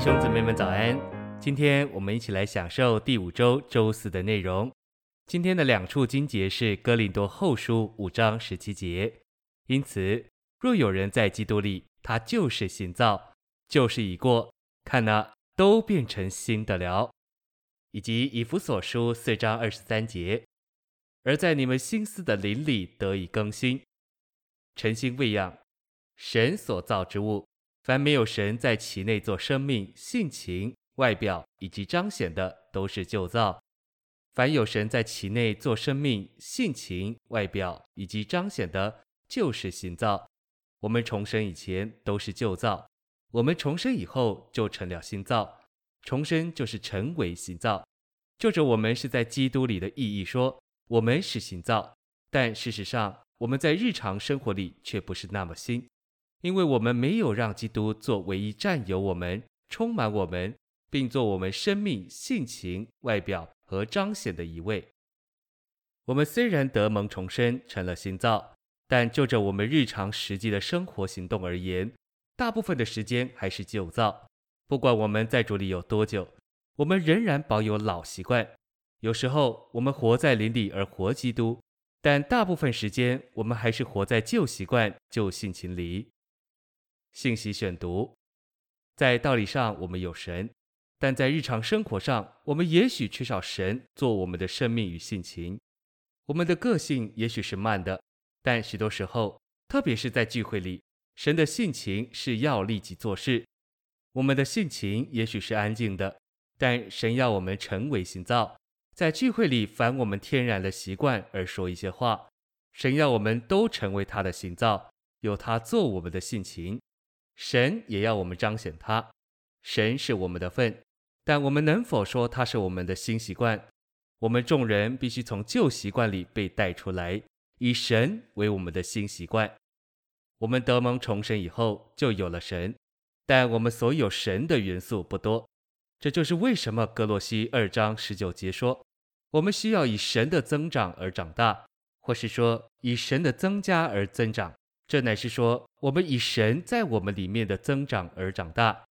弟兄姊妹们早安！今天我们一起来享受第五周周四的内容。今天的两处经节是哥林多后书五章十七节。因此，若有人在基督里，他就是新造，旧事已过，看哪，都变成新的了。以及以弗所书四章二十三节，而在你们心思的灵里得以更新，诚心喂养神所造之物。凡没有神在其内做生命、性情、外表以及彰显的，都是旧造；凡有神在其内做生命、性情、外表以及彰显的，就是新造。我们重生以前都是旧造，我们重生以后就成了新造。重生就是成为新造。就着我们是在基督里的意义说，我们是新造，但事实上我们在日常生活里却不是那么新。因为我们没有让基督做唯一占有我们、充满我们，并做我们生命、性情、外表和彰显的一位。我们虽然得蒙重生，成了新造，但就着我们日常实际的生活行动而言，大部分的时间还是旧造。不管我们在主里有多久，我们仍然保有老习惯。有时候我们活在灵里而活基督，但大部分时间我们还是活在旧习惯、旧性情里。信息选读，在道理上我们有神，但在日常生活上，我们也许缺少神做我们的生命与性情。我们的个性也许是慢的，但许多时候，特别是在聚会里，神的性情是要立即做事。我们的性情也许是安静的，但神要我们成为心造，在聚会里反我们天然的习惯而说一些话。神要我们都成为他的心造，有他做我们的性情。神也要我们彰显他，神是我们的份，但我们能否说他是我们的新习惯？我们众人必须从旧习惯里被带出来，以神为我们的新习惯。我们得蒙重生以后，就有了神，但我们所有神的元素不多。这就是为什么格罗西二章十九节说，我们需要以神的增长而长大，或是说以神的增加而增长。这乃是说，我们以神在我们里面的增长而长大。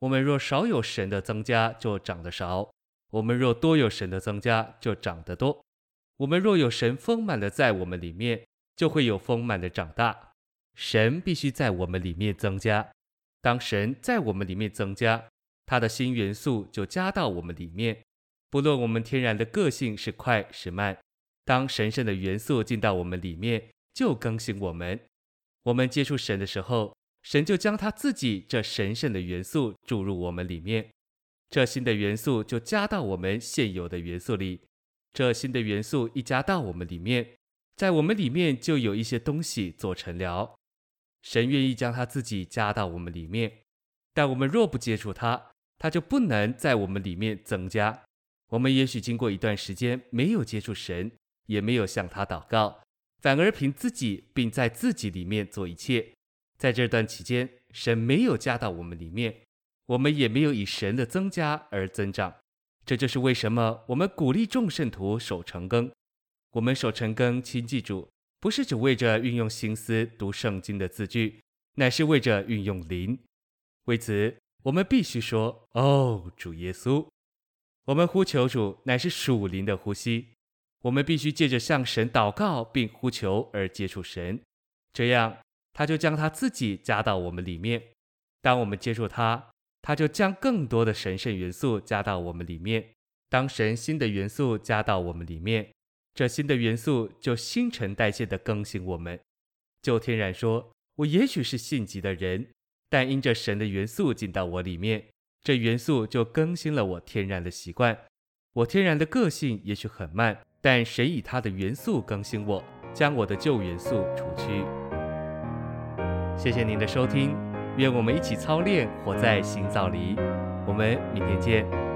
我们若少有神的增加，就长得少；我们若多有神的增加，就长得多。我们若有神丰满的在我们里面，就会有丰满的长大。神必须在我们里面增加。当神在我们里面增加，他的新元素就加到我们里面。不论我们天然的个性是快是慢，当神圣的元素进到我们里面，就更新我们。我们接触神的时候，神就将他自己这神圣的元素注入我们里面，这新的元素就加到我们现有的元素里。这新的元素一加到我们里面，在我们里面就有一些东西做成了。神愿意将他自己加到我们里面，但我们若不接触他，他就不能在我们里面增加。我们也许经过一段时间没有接触神，也没有向他祷告。反而凭自己，并在自己里面做一切。在这段期间，神没有加到我们里面，我们也没有以神的增加而增长。这就是为什么我们鼓励众圣徒守成更。我们守成更亲近主，不是只为着运用心思读圣经的字句，乃是为着运用灵。为此，我们必须说：“哦，主耶稣！”我们呼求主，乃是属灵的呼吸。我们必须借着向神祷告并呼求而接触神，这样他就将他自己加到我们里面。当我们接触他，他就将更多的神圣元素加到我们里面。当神新的元素加到我们里面，这新的元素就新陈代谢地更新我们。就天然说，我也许是性急的人，但因着神的元素进到我里面，这元素就更新了我天然的习惯。我天然的个性也许很慢。但谁以他的元素更新我，将我的旧元素除去。谢谢您的收听，愿我们一起操练，活在新造里。我们明天见。